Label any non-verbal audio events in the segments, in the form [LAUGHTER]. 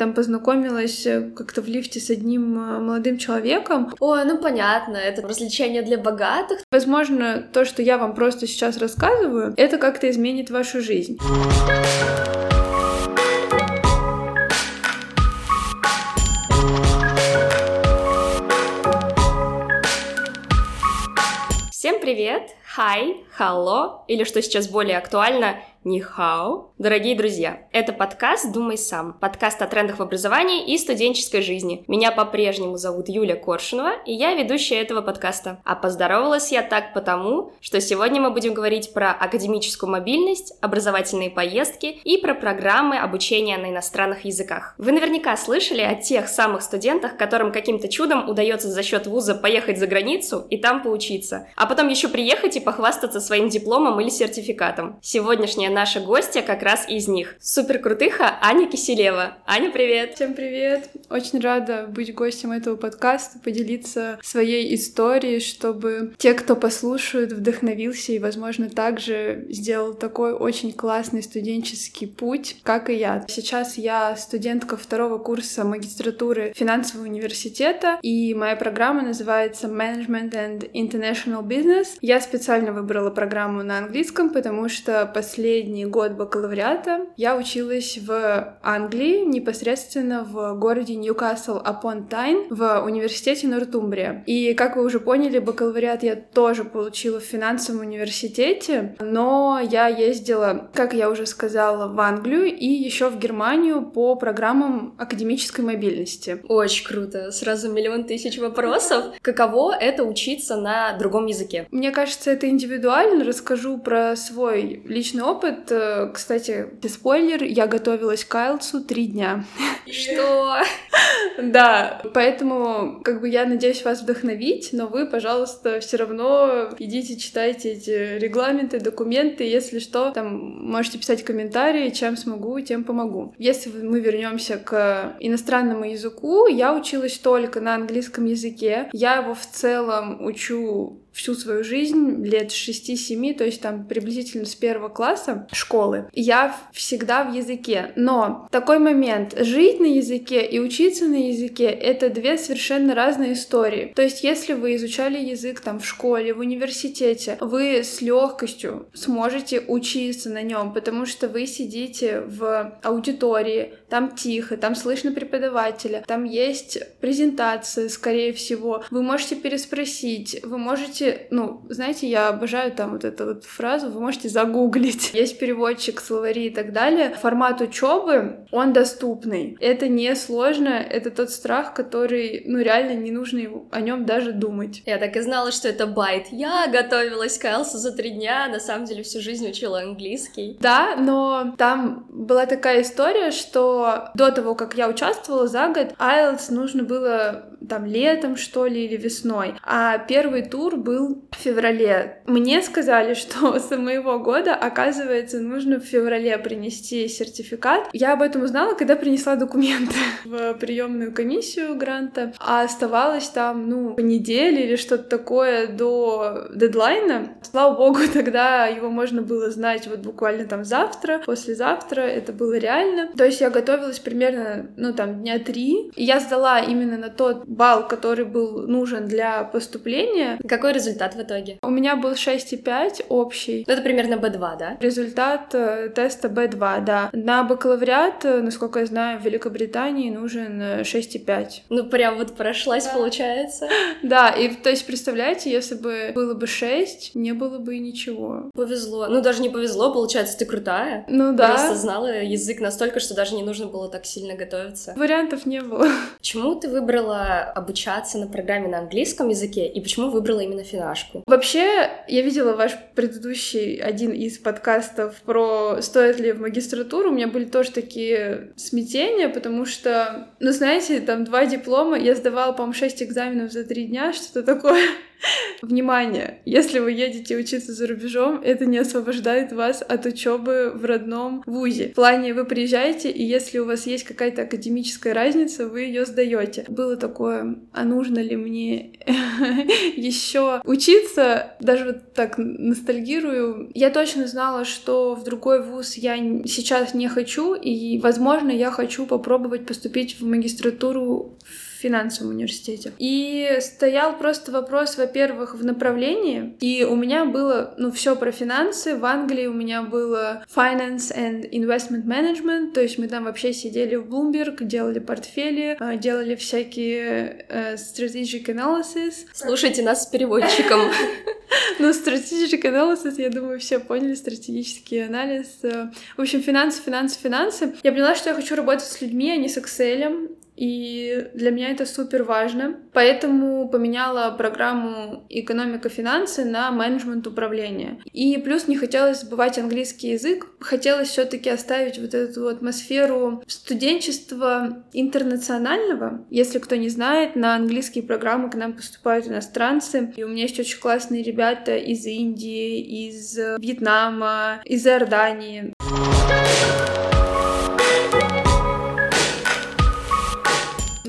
там познакомилась э, как-то в лифте с одним э, молодым человеком. Ой, ну понятно, это развлечение для богатых. Возможно, то, что я вам просто сейчас рассказываю, это как-то изменит вашу жизнь. Всем привет! Хай, халло, или что сейчас более актуально, Нихао. Дорогие друзья, это подкаст «Думай сам», подкаст о трендах в образовании и студенческой жизни. Меня по-прежнему зовут Юля Коршунова, и я ведущая этого подкаста. А поздоровалась я так потому, что сегодня мы будем говорить про академическую мобильность, образовательные поездки и про программы обучения на иностранных языках. Вы наверняка слышали о тех самых студентах, которым каким-то чудом удается за счет вуза поехать за границу и там поучиться, а потом еще приехать и похвастаться своим дипломом или сертификатом. Сегодняшняя наша гостья как раз из них. Супер крутыха Аня Киселева. Аня, привет! Всем привет! Очень рада быть гостем этого подкаста, поделиться своей историей, чтобы те, кто послушают, вдохновился и, возможно, также сделал такой очень классный студенческий путь, как и я. Сейчас я студентка второго курса магистратуры финансового университета, и моя программа называется Management and International Business. Я специально выбрала программу на английском, потому что последние последний год бакалавриата я училась в Англии, непосредственно в городе Ньюкасл апон Тайн в университете Нортумбрия. И, как вы уже поняли, бакалавриат я тоже получила в финансовом университете, но я ездила, как я уже сказала, в Англию и еще в Германию по программам академической мобильности. Очень круто. Сразу миллион тысяч вопросов. Каково это учиться на другом языке? Мне кажется, это индивидуально. Расскажу про свой личный опыт опыт. Э, кстати, спойлер, я готовилась к Айлсу три дня. Что? Да, поэтому как бы я надеюсь вас вдохновить, но вы, пожалуйста, все равно идите читайте эти регламенты, документы, если что, там можете писать комментарии, чем смогу, тем помогу. Если мы вернемся к иностранному языку, я училась только на английском языке. Я его в целом учу всю свою жизнь, лет 6-7, то есть там приблизительно с первого класса школы, я всегда в языке. Но такой момент, жить на языке и учиться на языке — это две совершенно разные истории. То есть если вы изучали язык там в школе, в университете, вы с легкостью сможете учиться на нем, потому что вы сидите в аудитории, там тихо, там слышно преподавателя, там есть презентация, скорее всего, вы можете переспросить, вы можете можете, ну, знаете, я обожаю там вот эту вот фразу, вы можете загуглить. [LAUGHS] Есть переводчик, словари и так далее. Формат учебы, он доступный. Это не сложно, это тот страх, который, ну, реально не нужно о нем даже думать. Я так и знала, что это байт. Я готовилась к IELTS за три дня, на самом деле всю жизнь учила английский. Да, но там была такая история, что до того, как я участвовала за год, IELTS нужно было там летом, что ли, или весной. А первый тур был в феврале. Мне сказали, [LAUGHS] что с моего года, оказывается, нужно в феврале принести сертификат. Я об этом узнала, когда принесла документы [LAUGHS] в приемную комиссию гранта, а оставалось там, ну, неделю или что-то такое до дедлайна. Слава богу, [LAUGHS] тогда его можно было знать вот буквально там завтра, послезавтра, это было реально. То есть я готовилась примерно, ну, там, дня три, и я сдала именно на тот балл, который был нужен для поступления. Какой результат в итоге? У меня был 6,5 общий. Ну, это примерно B2, да? Результат э, теста B2, да. На бакалавриат, э, насколько я знаю, в Великобритании нужен 6,5. Э, ну, прям вот прошлась, да. получается. [LAUGHS] Да, и то есть, представляете, если бы было бы 6, не было бы и ничего. Повезло. Ну, даже не повезло, получается, ты крутая. Ну да. Просто знала язык настолько, что даже не нужно было так сильно готовиться. Вариантов не было. [LAUGHS] Почему ты выбрала обучаться на программе на английском языке и почему выбрала именно финашку? Вообще, я видела ваш предыдущий один из подкастов про стоит ли в магистратуру. У меня были тоже такие смятения, потому что, ну, знаете, там два диплома, я сдавала, по-моему, шесть экзаменов за три дня, что-то такое. [LAUGHS] Внимание! Если вы едете учиться за рубежом, это не освобождает вас от учебы в родном вузе. В плане вы приезжаете, и если у вас есть какая-то академическая разница, вы ее сдаете. Было такое, а нужно ли мне [LAUGHS] еще учиться? Даже вот так ностальгирую. Я точно знала, что в другой вуз я сейчас не хочу, и, возможно, я хочу попробовать поступить в магистратуру в финансовом университете. И стоял просто вопрос, во-первых, в направлении, и у меня было, ну, все про финансы. В Англии у меня было Finance and Investment Management, то есть мы там вообще сидели в Bloomberg, делали портфели, а, делали всякие uh, strategic analysis. Слушайте нас с переводчиком. [LAUGHS] Ну, strategic analysis, я думаю, все поняли, стратегический анализ. В общем, финансы, финансы, финансы. Я поняла, что я хочу работать с людьми, а не с Excel. И для меня это супер важно. Поэтому поменяла программу экономика-финансы на менеджмент управления. И плюс не хотелось забывать английский язык. Хотелось все-таки оставить вот эту атмосферу студенчества интернационального. Если кто не знает, на английские программы к нам поступают иностранцы. И у меня есть очень классные ребята из Индии, из Вьетнама, из Иордании.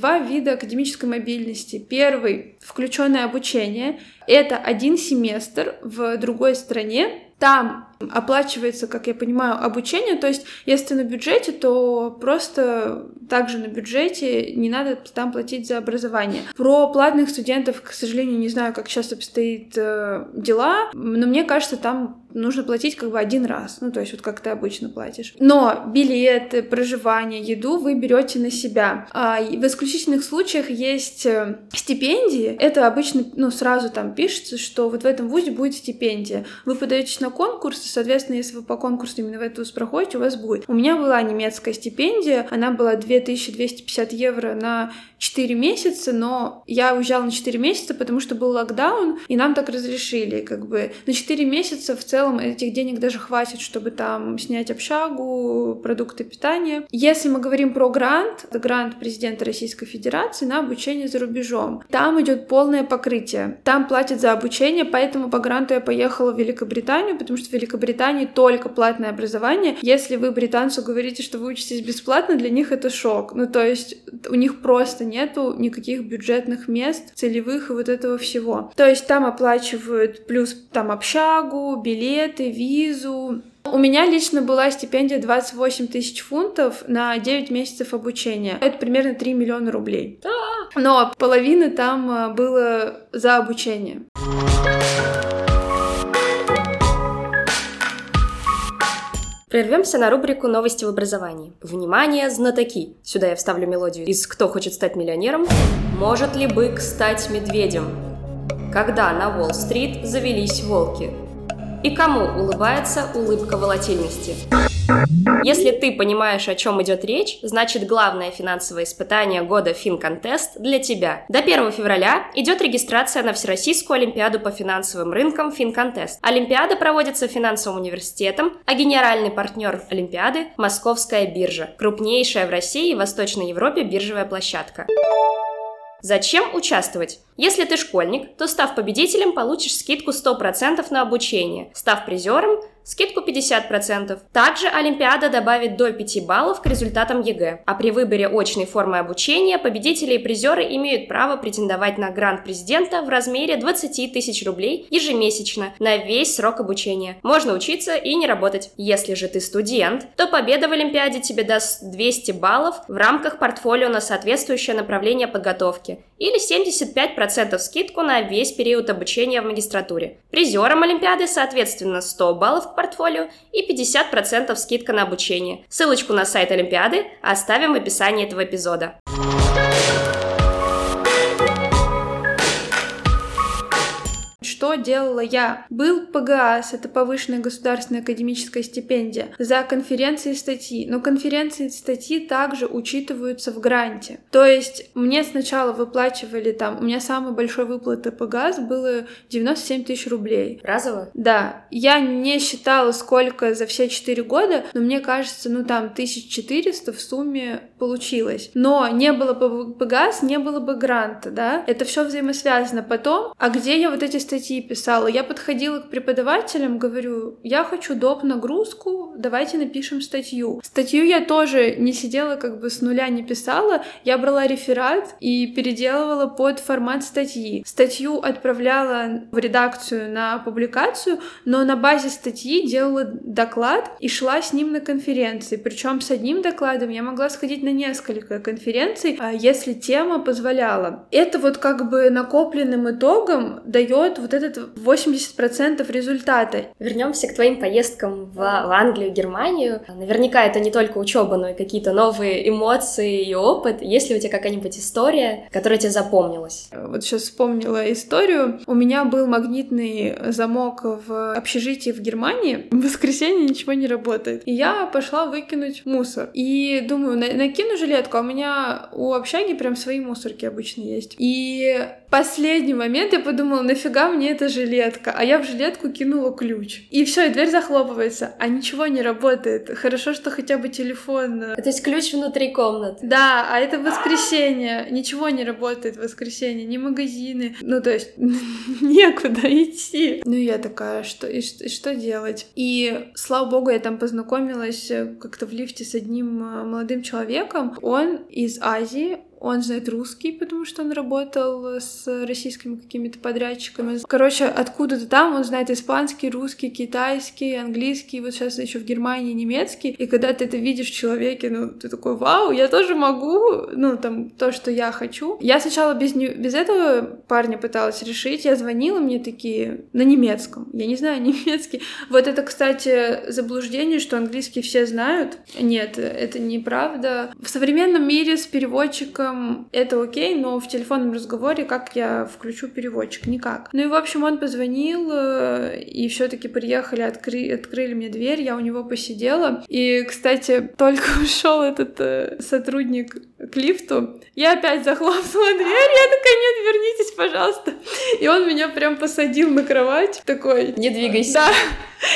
Два вида академической мобильности. Первый — включенное обучение. Это один семестр в другой стране. Там оплачивается, как я понимаю, обучение. То есть, если ты на бюджете, то просто также на бюджете не надо там платить за образование. Про платных студентов, к сожалению, не знаю, как сейчас обстоит э, дела, но мне кажется, там нужно платить как бы один раз, ну то есть вот как ты обычно платишь. Но билеты, проживание, еду вы берете на себя. А в исключительных случаях есть э, стипендии. Это обычно, ну сразу там пишется, что вот в этом вузе будет стипендия. Вы подаетесь на конкурс, соответственно, если вы по конкурсу именно в эту проходите, у вас будет. У меня была немецкая стипендия, она была 2250 евро на 4 месяца, но я уезжала на 4 месяца, потому что был локдаун, и нам так разрешили, как бы на 4 месяца в целом этих денег даже хватит, чтобы там снять общагу, продукты питания. Если мы говорим про грант, грант президента Российской Федерации на обучение за рубежом. Там идет полное покрытие. Там платят за обучение, поэтому по гранту я поехала в Великобританию, потому что в Великобритании только платное образование. Если вы британцу говорите, что вы учитесь бесплатно, для них это шок. Ну, то есть у них просто нету никаких бюджетных мест, целевых и вот этого всего. То есть там оплачивают плюс там общагу, билеты, визу, у меня лично была стипендия 28 тысяч фунтов на 9 месяцев обучения. Это примерно 3 миллиона рублей. Но половина там а, было за обучение. Прервемся на рубрику «Новости в образовании». Внимание, знатоки! Сюда я вставлю мелодию из «Кто хочет стать миллионером?» Может ли бык стать медведем? Когда на Уолл-стрит завелись волки? И кому улыбается улыбка волатильности? Если ты понимаешь, о чем идет речь, значит главное финансовое испытание года FinContest для тебя. До 1 февраля идет регистрация на Всероссийскую Олимпиаду по финансовым рынкам FinContest. Олимпиада проводится финансовым университетом, а генеральный партнер Олимпиады – Московская биржа, крупнейшая в России и Восточной Европе биржевая площадка. Зачем участвовать? Если ты школьник, то став победителем, получишь скидку 100% на обучение. Став призером, скидку 50%. Также Олимпиада добавит до 5 баллов к результатам ЕГЭ. А при выборе очной формы обучения победители и призеры имеют право претендовать на грант президента в размере 20 тысяч рублей ежемесячно на весь срок обучения. Можно учиться и не работать. Если же ты студент, то победа в Олимпиаде тебе даст 200 баллов в рамках портфолио на соответствующее направление подготовки или 75% скидку на весь период обучения в магистратуре. Призерам Олимпиады, соответственно, 100 баллов к портфолио и 50% скидка на обучение. Ссылочку на сайт Олимпиады оставим в описании этого эпизода. Что делала я? Был ПГАС, это повышенная государственная академическая стипендия, за конференции статьи, но конференции статьи также учитываются в гранте. То есть мне сначала выплачивали там, у меня самый большой выплаты ПГАС было 97 тысяч рублей. Разово? Да. Я не считала, сколько за все 4 года, но мне кажется, ну там 1400 в сумме получилось. Но не было бы ПГАС, не было бы гранта, да? Это все взаимосвязано. Потом, а где я вот эти статьи писала? Я подходила к преподавателям, говорю, я хочу доп. нагрузку, давайте напишем статью. Статью я тоже не сидела как бы с нуля не писала, я брала реферат и переделывала под формат статьи. Статью отправляла в редакцию на публикацию, но на базе статьи делала доклад и шла с ним на конференции. Причем с одним докладом я могла сходить на несколько конференций, а если тема позволяла. Это вот как бы накопленным итогом дает вот этот 80% результата. Вернемся к твоим поездкам в, в Англию, Германию. Наверняка это не только учеба, но и какие-то новые эмоции и опыт. Есть ли у тебя какая-нибудь история, которая тебе запомнилась? Вот сейчас вспомнила историю. У меня был магнитный замок в общежитии в Германии. [LAUGHS] В воскресенье ничего не работает. И я пошла выкинуть мусор. И думаю, накину жилетку, а у меня у общаги прям свои мусорки обычно есть. И последний момент я подумала, нафига мне эта жилетка? А я в жилетку кинула ключ. И все, и дверь захлопывается, а ничего не работает. Хорошо, что хотя бы телефон... То есть ключ внутри комнаты? Да, а это воскресенье. Ничего не работает в воскресенье, ни магазины. Ну, то есть [LAUGHS] некуда идти. Ну, я такая, что и, и что делать? И, слава богу, я там познакомилась э, как-то в лифте с одним э, молодым человеком. Он из Азии, он знает русский, потому что он работал с российскими какими-то подрядчиками. Короче, откуда-то там он знает испанский, русский, китайский, английский, вот сейчас еще в Германии немецкий. И когда ты это видишь в человеке, ну, ты такой, вау, я тоже могу, ну, там, то, что я хочу. Я сначала без, не... без этого парня пыталась решить, я звонила, мне такие, на немецком. Я не знаю [LAUGHS] немецкий. Вот это, кстати, заблуждение, что английский все знают. Нет, это неправда. В современном мире с переводчиком переводчиком это окей, но в телефонном разговоре как я включу переводчик? Никак. Ну и, в общем, он позвонил, э, и все таки приехали, откры... открыли мне дверь, я у него посидела. И, кстати, только [LAUGHS] ушел этот э, сотрудник к лифту, я опять захлопнула дверь, я такая, нет, вернитесь, пожалуйста. И он меня прям посадил на кровать, такой... Не двигайся. Да,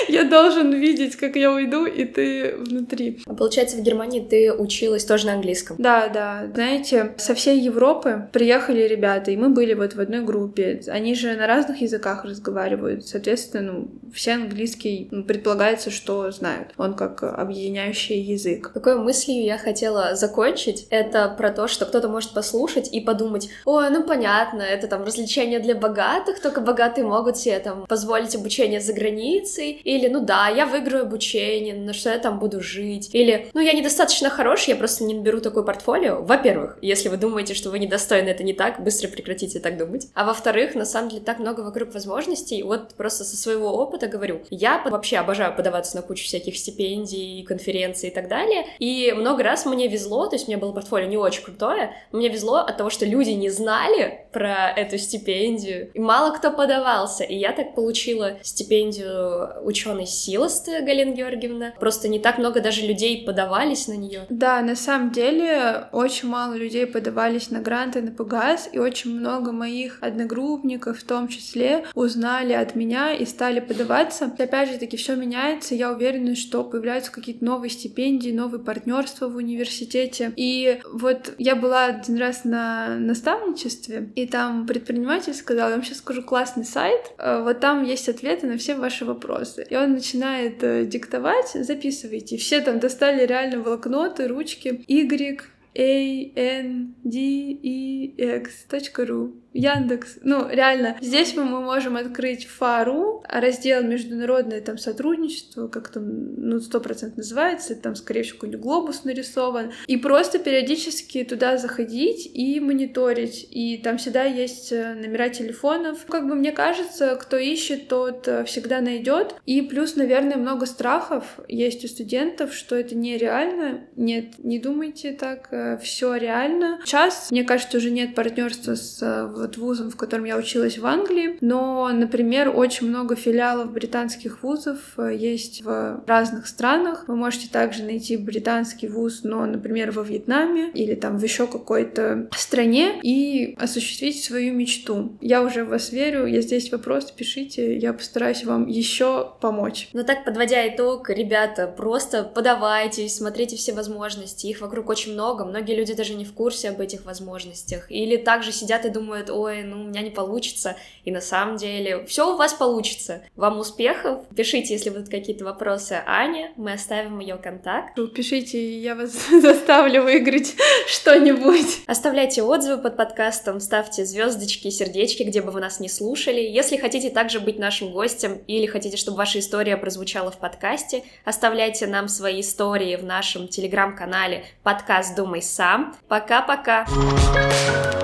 я должен видеть, как я уйду, и ты внутри. А получается, в Германии ты училась тоже на английском? Да, да. Знаете, со всей Европы приехали ребята, и мы были вот в одной группе. Они же на разных языках разговаривают. Соответственно, ну, все английский ну, предполагается, что знают. Он как объединяющий язык. Какой мыслью я хотела закончить, это про то, что кто-то может послушать и подумать, ой, ну понятно, это там развлечение для богатых, только богатые могут себе там позволить обучение за границей, или, ну да, я выиграю обучение, на что я там буду жить, или, ну я недостаточно хорош, я просто не наберу такое портфолио. Во-первых, если вы думаете, что вы недостойны, это не так, быстро прекратите так думать. А во-вторых, на самом деле так много вокруг возможностей, вот просто со своего опыта говорю, я вообще обожаю подаваться на кучу всяких стипендий, конференций и так далее, и много раз мне везло, то есть у меня было портфолио не очень крутое, мне везло от того, что люди не знали про эту стипендию, и мало кто подавался, и я так получила стипендию ученый Силосты Галина Георгиевна. Просто не так много даже людей подавались на нее. Да, на самом деле очень мало людей подавались на гранты на ПГАС, и очень много моих одногруппников в том числе узнали от меня и стали подаваться. Опять же таки, все меняется. Я уверена, что появляются какие-то новые стипендии, новые партнерства в университете. И вот я была один раз на наставничестве, и там предприниматель сказал, я вам сейчас скажу классный сайт, э, вот там есть ответы на все ваши вопросы. И он начинает э, диктовать, записывайте. Все там достали реально блокноты, ручки. Y, A, N, D, E, X, .ru. Яндекс. Ну, реально, здесь мы, мы можем открыть ФАРУ, раздел международное там сотрудничество, как там, ну, сто процентов называется, там, скорее всего, какой-нибудь глобус нарисован, и просто периодически туда заходить и мониторить, и там всегда есть э, номера телефонов. Как бы мне кажется, кто ищет, тот э, всегда найдет. И плюс, наверное, много страхов есть у студентов, что это нереально. Нет, не думайте так, э, все реально. Сейчас, мне кажется, уже нет партнерства с вот вузом, в котором я училась в Англии, но, например, очень много филиалов британских вузов э, есть в разных странах. Вы можете также найти британский вуз, но, например, во Вьетнаме или там в еще какой-то стране и осуществить свою мечту. Я уже в вас верю, я здесь вопрос, пишите, я постараюсь вам еще помочь. Ну так, подводя итог, ребята, просто подавайтесь, смотрите все возможности, их вокруг очень много, многие люди даже не в курсе об этих возможностях, или также сидят и думают, ой, ну у меня не получится, и на самом деле все у вас получится. Вам успехов, пишите, если будут какие-то вопросы Ане, мы оставим ее контакт. Пишите, я вас [LAUGHS] заставлю выиграть [LAUGHS] что-нибудь. Оставляйте отзывы под подкастом, ставьте звездочки, сердечки, где бы вы нас не слушали. Если хотите также быть нашим гостем или хотите, чтобы ваша история прозвучала в подкасте, оставляйте нам свои истории в нашем телеграм-канале подкаст «Думай сам». Пока-пока! Пока.